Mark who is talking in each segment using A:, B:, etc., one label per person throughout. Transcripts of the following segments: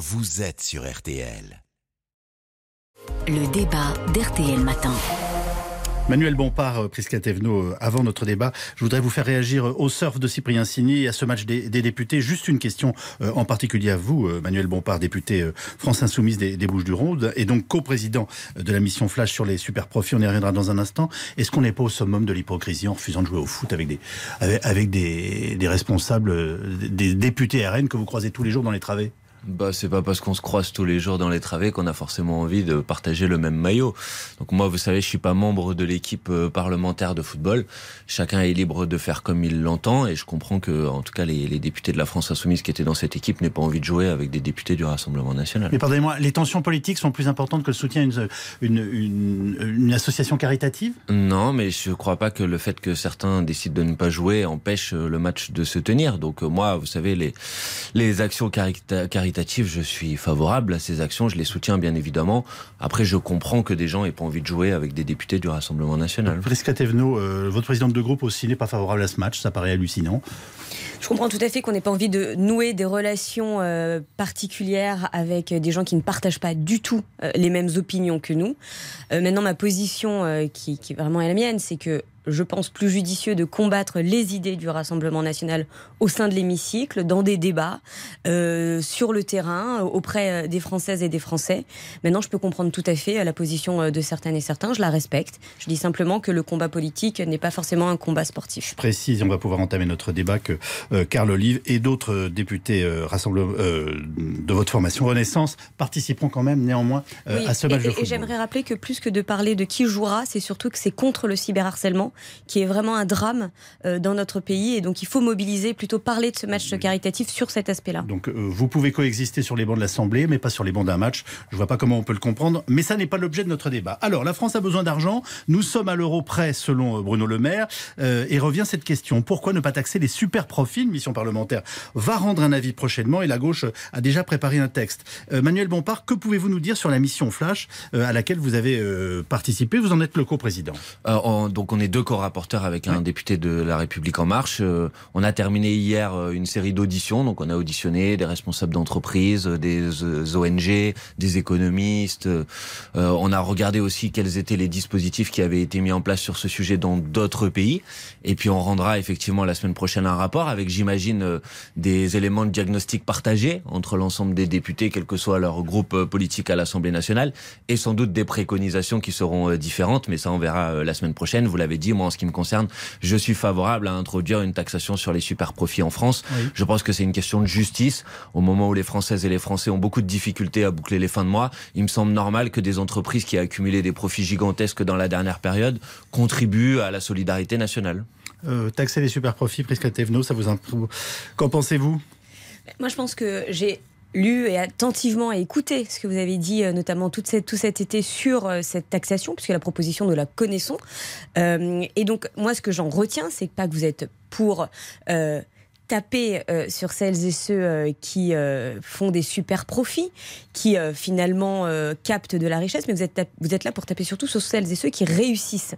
A: vous êtes sur RTL.
B: Le débat d'RTL Matin.
C: Manuel Bompard, euh, Priscatevno, euh, avant notre débat, je voudrais vous faire réagir euh, au surf de Cyprien Signy et à ce match des, députés. Juste une question en particulier à vous, Manuel Bompard, député France Insoumise des, Bouches-du-Rhône et donc co-président de la mission Flash sur les super profits. On y reviendra dans un instant. Est-ce qu'on n'est pas au summum de l'hypocrisie en refusant de jouer au foot avec des, avec, des, des responsables, des députés RN que vous croisez tous les jours dans les travées?
D: Bah, c'est pas parce qu'on se croise tous les jours dans les travées qu'on a forcément envie de partager le même maillot. Donc moi, vous savez, je suis pas membre de l'équipe euh, parlementaire de football. Chacun est libre de faire comme il l'entend, et je comprends que, en tout cas, les, les, députés de la France insoumise qui étaient dans cette équipe n'aient pas envie de jouer avec des députés du Rassemblement national.
C: Mais pardonnez-moi, les tensions politiques sont plus importantes que le soutien à une, une, une, une association caritative?
D: Non, mais je crois pas que le fait que certains décident de ne pas jouer empêche le match de se tenir. Donc euh, moi, vous savez, les, les actions caritatives je suis favorable à ces actions, je les soutiens bien évidemment. Après, je comprends que des gens aient pas envie de jouer avec des députés du Rassemblement national.
C: Prisca Tevno, euh, votre présidente de groupe aussi n'est pas favorable à ce match, ça paraît hallucinant.
E: Je comprends tout à fait qu'on n'ait pas envie de nouer des relations euh, particulières avec des gens qui ne partagent pas du tout euh, les mêmes opinions que nous. maintenant, ma position, qui, qui vraiment est la mienne, c'est que je pense, plus judicieux de combattre les idées du Rassemblement national au sein de l'hémicycle, dans des débats, euh, sur le terrain, auprès euh, des Françaises et des Français. Maintenant, je peux comprendre tout à fait euh, la position de certaines et certains, je la respecte. Je dis simplement que le combat politique n'est pas forcément un combat sportif.
C: Je précise, on va pouvoir entamer notre débat, que euh, Carl Olive et d'autres députés euh, de votre formation Renaissance participeront quand même néanmoins à ce match
E: et,
C: de football.
E: Et j'aimerais rappeler que plus que de parler de qui jouera, c'est surtout que c'est contre le cyberharcèlement qui est vraiment un drame euh, dans notre pays. Et donc il faut mobiliser, plutôt parler de ce match caritatif sur cet aspect-là.
C: Donc euh, vous pouvez coexister sur les bancs de l'Assemblée, mais pas sur les bancs d'un match. Je ne vois pas comment on peut le comprendre, mais ça n'est pas l'objet de notre débat. Alors la France a besoin d'argent. Nous sommes à l'euro près, selon euh, Bruno Le Maire. et revient cette question pourquoi ne pas taxer les super profits Une mission parlementaire? Va rendre un avis prochainement et la gauche a déjà préparé un texte. Manuel Bompard, que pouvez-vous nous dire sur la mission Flash à laquelle vous avez participé? Vous en êtes le co-président.
D: donc on est deux co-rapporteur avec un député de La République En Marche. Euh, on a terminé hier euh, une série d'auditions. Donc, on a auditionné des responsables d'entreprises, des euh, ONG, des économistes. on a regardé aussi quels étaient les dispositifs qui avaient été mis en place sur ce sujet dans d'autres pays. Et puis, on rendra effectivement la semaine prochaine un rapport avec, j'imagine, des éléments de diagnostic partagés entre l'ensemble des députés, quel que soit leur groupe politique à l'Assemblée nationale, et sans doute des préconisations qui seront différentes. Mais ça, on verra la semaine prochaine. Vous l'avez dit, moi, en ce qui me concerne, je suis favorable à introduire une taxation sur les super profits en France. Je pense que c'est une question de justice. Au moment où les Françaises et les Français ont beaucoup de difficultés à boucler les fins de mois, il me semble normal que des entreprises qui ont accumulé des profits gigantesques dans la dernière période contribuent à la solidarité nationale.
C: Euh, taxer les super profits, Prisca ça vous Qu'en pensez-vous?
E: Moi, je pense que j'ai lu et attentivement écouté ce que vous avez dit, euh, notamment tout, tout cet été sur euh, cette taxation, puisque la proposition, nous la connaissons. Euh, et donc, moi, ce que j'en retiens, c'est pas que vous êtes pour taper sur celles et ceux qui font des super profits, qui finalement captent de la richesse, mais vous êtes, vous êtes là pour taper surtout sur celles et ceux qui réussissent.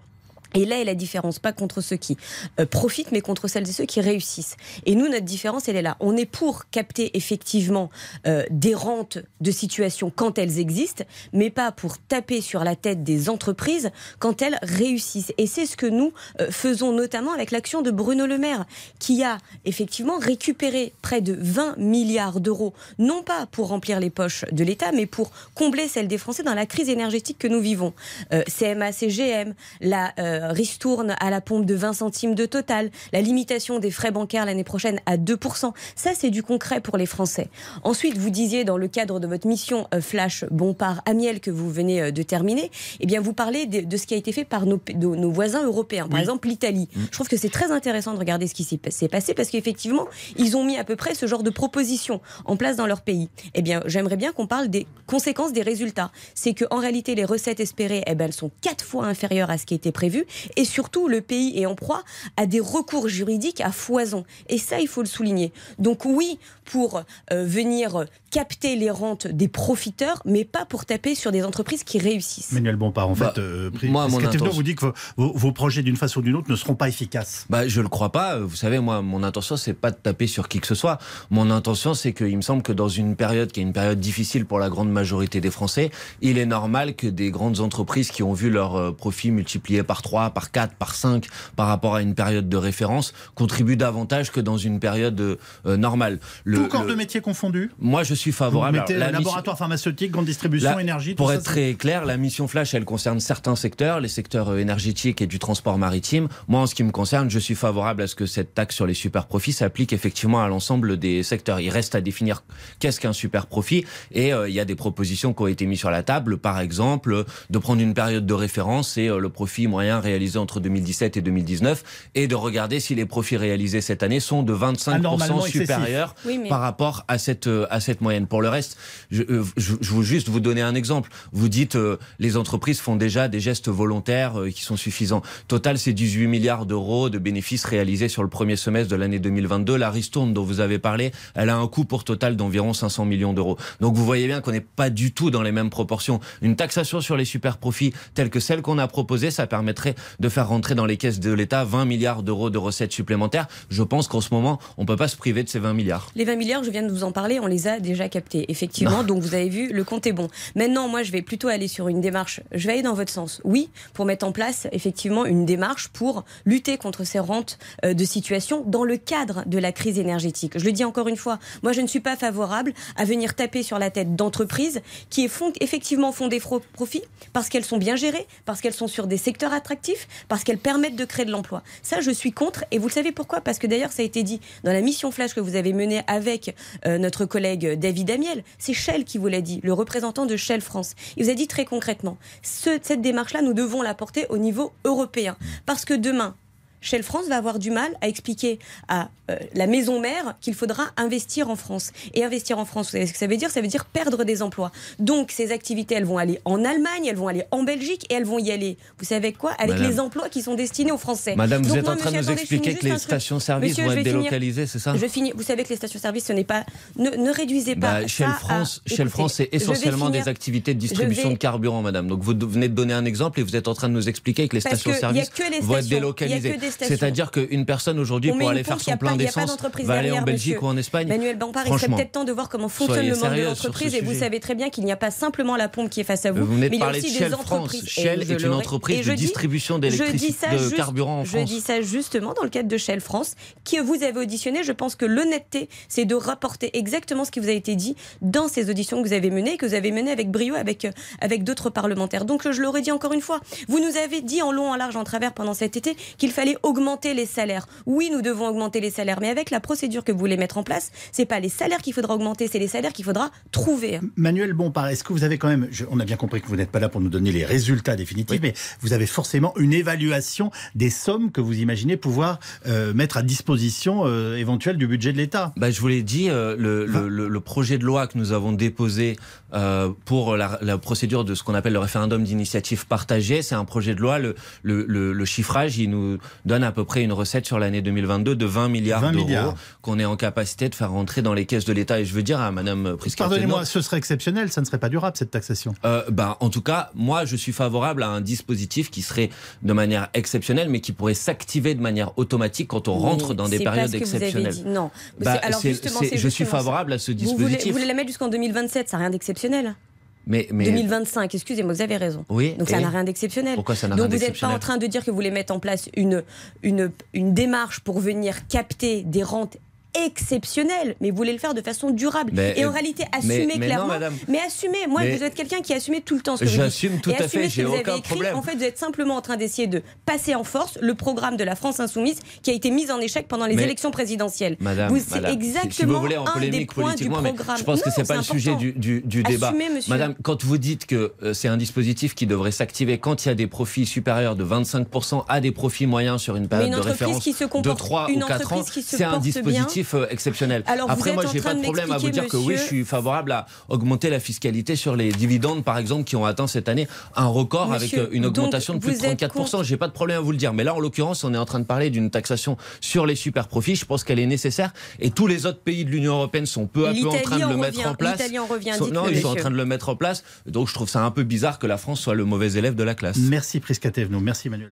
E: Et là est la différence, pas contre ceux qui euh, profitent, mais contre celles et ceux qui réussissent. Et nous, notre différence, elle est là. On est pour capter effectivement euh, des rentes de situation quand elles existent, mais pas pour taper sur la tête des entreprises quand elles réussissent. Et c'est ce que nous euh, faisons notamment avec l'action de Bruno Le Maire, qui a effectivement récupéré près de 20 milliards d'euros, non pas pour remplir les poches de l'État, mais pour combler celles des Français dans la crise énergétique que nous vivons. CMA, CGM, la ristourne à la pompe de 20 centimes de total, la limitation des frais bancaires l'année prochaine à 2%. Ça, c'est du concret pour les Français. Ensuite, vous disiez dans le cadre de votre mission euh, Flash Bompard Amiel que vous venez euh, de terminer, eh bien, vous parlez de, ce qui a été fait par nos, nos voisins européens, par exemple l'Italie. Mm. Je trouve que c'est très intéressant de regarder ce qui s'est passé parce qu'effectivement, ils ont mis à peu près ce genre de propositions en place dans leur pays. Eh bien, j'aimerais bien qu'on parle des conséquences des résultats. C'est qu'en réalité, les recettes espérées, eh ben, elles sont quatre fois inférieures à ce qui était prévu et surtout le pays est en proie à des recours juridiques à foison. Et ça, il faut le souligner. Donc oui, pour euh, venir capter les rentes des profiteurs, mais pas pour taper sur des entreprises qui réussissent.
C: Manuel Bompard, en
D: Bah,
C: fait, euh,
D: moi, mon intention-
C: vous dit que vos, vos- vos projets, d'une façon ou d'une autre, ne seront pas efficaces.
D: Bah, je le crois pas. Vous savez, moi, mon intention, c'est pas de taper sur qui que ce soit. Mon intention, c'est qu'il me semble que dans une période qui est une période difficile pour la grande majorité des Français, il est normal que des grandes entreprises qui ont vu leur euh, profit multiplié par 3, par 4, par 5 par rapport à une période de référence contribuent davantage que dans une période euh, euh, normale. Le-
C: Tout corps
D: le-
C: de métier confondu
D: Moi, je suis
C: Vous
D: favorable.
C: mettez
D: Alors, la mission-
C: laboratoire pharmaceutique, grande distribution, énergie, tout
D: Pour
C: ça,
D: être très clair, la mission Flash, elle concerne certains secteurs, les secteurs euh, énergétiques et du transport maritime. Moi, en ce qui me concerne, je suis favorable à ce que cette taxe sur les super profits s'applique effectivement à l'ensemble des secteurs. Il reste à définir qu'est-ce qu'un super profit et euh, il y a des propositions qui ont été mises sur la table. Par exemple, de prendre une période de référence et euh, le profit moyen réalisé entre 2017 et 2019 et de regarder si les profits réalisés cette année sont de 25%
C: Anormalement excessif.
D: supérieurs
E: Oui, mais-
D: par rapport à cette euh, à cette moyenne. Pour le reste, je, euh, je, je veux juste vous donner un exemple. Vous dites euh, les entreprises font déjà des gestes volontaires euh, qui sont suffisants. Total, c'est 18 milliards d'euros de bénéfices réalisés sur le premier semestre de l'année 2022. La ristourne dont vous avez parlé, elle a un coût pour total d'environ 500 millions d'euros. Donc vous voyez bien qu'on n'est pas du tout dans les mêmes proportions. Une taxation sur les super profits telle que celle qu'on a proposée, ça permettrait de faire rentrer dans les caisses de l'État 20 milliards d'euros de recettes supplémentaires. Je pense qu'en ce moment, on peut pas se priver de ces 20 milliards.
E: Les 20 milliards, je viens de vous en parler, on les a déjà captés, effectivement. Donc vous avez vu, le compte est bon. Maintenant, moi, je vais plutôt aller sur une démarche. Je vais aller dans votre sens. Oui, pour mettre en place effectivement une démarche pour lutter contre ces rentes euh, de situation dans le cadre de la crise énergétique. Je le dis encore une fois, moi, je ne suis pas favorable à venir taper sur la tête d'entreprises qui effectivement font des profits parce qu'elles sont bien gérées, parce qu'elles sont sur des secteurs attractifs, parce qu'elles permettent de créer de l'emploi. Ça, je suis contre. Et vous le savez pourquoi? Parce que d'ailleurs, ça a été dit dans la mission flash que vous avez menée avec euh, notre collègue David Amiel. C'est Shell qui vous l'a dit, le représentant de Shell France. Il vous a dit très concrètement, ce- cette démarche-là, nous devons la porter au niveau européen. Parce que demain, Shell France va avoir du mal à expliquer à euh, la maison mère qu'il faudra investir en France. Et investir en France, vous savez ce que ça veut dire? Ça veut dire perdre des emplois. Donc ces activités, elles vont aller en Allemagne, elles vont aller en Belgique et elles vont y aller, vous savez quoi? Avec
D: Madame.
E: les emplois qui sont destinés aux Français.
D: Madame, vous
E: Donc
D: êtes
E: moi,
D: en train de nous expliquer que les stations-service vont être délocalisées, c'est ça?
E: Je finis. Vous savez que les stations-service, ce n'est pas. Ne, ne réduisez pas.
D: Bah, Shell
E: ça à-
D: France, France, c'est essentiellement des activités de distribution
E: vais-
D: de carburant, madame. Donc vous venez de donner un exemple et vous êtes en train de nous expliquer que les stations-service vont être délocalisées. C'est-à-dire qu'une personne aujourd'hui, pour aller faire son plein d'essence, va aller en Belgique
E: monsieur.
D: ou en Espagne.
E: Manuel Bampard, il serait peut-être temps de voir comment fonctionne le monde de l'entreprise. Et vous savez très bien qu'il n'y a pas simplement la pompe qui est face à vous,
D: Vous
E: mais il y a
D: parler de
E: aussi
D: Shell
E: des
D: France. Shell
E: je
D: est une entreprise
E: et
D: de
E: je dis-
D: distribution
E: je dis
D: d'électricité, de
E: juste-
D: carburant en
E: Je
D: France.
E: dis ça justement dans le cadre de Shell France, que vous avez auditionné. Je pense que l'honnêteté, c'est de rapporter exactement ce qui vous a été dit dans ces auditions que vous avez menées, que vous avez menées avec brio avec, euh, avec d'autres parlementaires. Donc je l'aurais dit encore une fois, vous nous avez dit en long, en large, en travers pendant cet été qu'il fallait augmenter les salaires. Oui, nous devons augmenter les salaires, mais avec la procédure que vous voulez mettre en place, c'est pas les salaires qu'il faudra augmenter, c'est les salaires qu'il faudra trouver.
C: Manuel Bompard, est-ce que vous avez quand même, je- on a bien compris que vous n'êtes pas là pour nous donner les résultats définitifs, mais vous avez forcément une évaluation des sommes que vous imaginez pouvoir euh, mettre à disposition euh, éventuelle du budget de l'État?
D: Bah, je vous l'ai dit, euh, le, le- le- le projet de loi que nous avons déposé euh, pour la, la procédure de ce qu'on appelle le référendum d'initiative partagée, c'est un projet de loi. Le, le- le- le chiffrage, il nous donne à peu près une recette sur l'année 2022 de 20 milliards
C: 20
D: d'euros qu'on est en capacité de faire rentrer dans les caisses de l'État. Et je veux dire à Madame Prisca
C: Pardonnez-moi, ce serait exceptionnel, ça ne serait pas durable cette taxation.
D: euh, ben, en tout cas, moi, je suis favorable à un dispositif qui serait de manière exceptionnelle, mais qui pourrait s'activer de manière automatique quand on rentre
E: Mais
D: dans des périodes exceptionnelles.
E: dit. Non.
D: Bah,
E: C'est- alors
D: c'est-
E: justement,
D: c'est-
E: c'est
D: je suis
E: justement
D: favorable à ce
E: Vous voulez,
D: dispositif.
E: vous voulez la mettre jusqu'en 2027, ça n'a rien d'exceptionnel.
D: Mais, mais
E: 2025, excusez-moi, vous avez raison.
D: oui.
E: Donc ça n'a rien d'exceptionnel.
D: Pourquoi ça n'a
E: Donc
D: rien
E: vous n'êtes pas en train de dire que vous voulez mettre en place une, une, une démarche pour venir capter des rentes exceptionnelles, mais vous voulez le faire de façon durable.
D: Mais,
E: et en réalité,
D: mais-
E: assumez
D: mais non,
E: clairement.
D: madame.
E: mais assumez. Moi,
D: Mais-
E: vous êtes quelqu'un qui assume tout le temps ce que.
D: J'assume tout
E: Et
D: à fait, j'ai
E: que vous avez
D: aucun
E: écrit.
D: problème.
E: En fait, vous êtes simplement en train d'essayer de passer en force le programme de la France insoumise qui a été mis en échec pendant les
D: Mais-
E: élections présidentielles.
D: Madame,
E: Vous- c'est
D: madame,
E: exactement
D: si vous voulez en
E: un des points du
D: mais
E: programme.
D: je pense que
E: Non,
D: c'est pas le sujet du, du, du débat.
E: Assumez.
D: Madame, quand vous dites que euh, c'est un dispositif qui devrait s'activer quand il y a des profits supérieurs de 25% à des profits moyens sur une
E: Mais
D: période
E: une
D: de
E: entreprise
D: référence
E: qui se
D: de
E: comporte,
D: 3
E: une
D: ou 4 ans, c'est un dispositif dispositif euh, exceptionnel.
E: Alors,
D: Après, moi, j'ai pas de problème à vous dire que oui, je suis favorable à augmenter la fiscalité sur les dividendes, par exemple, qui ont atteint cette année un record
E: Monsieur,
D: avec euh, une augmentation de plus de
E: vous êtes
D: 34%. J'ai pas de problème à vous le dire. Mais là, en l'occurrence, on est en train de parler d'une taxation sur les super profits. Je pense qu'elle est nécessaire. Et tous les autres pays de l'Union européenne sont peu à peu en train de
E: en
D: le mettre en place.
E: L'Italie en revient,
D: Sont- non, ils sont en train de le mettre en place. Donc, je trouve ça un peu bizarre que la France soit le mauvais élève de la classe.
C: Merci Prisca Thévenot, merci Manuel.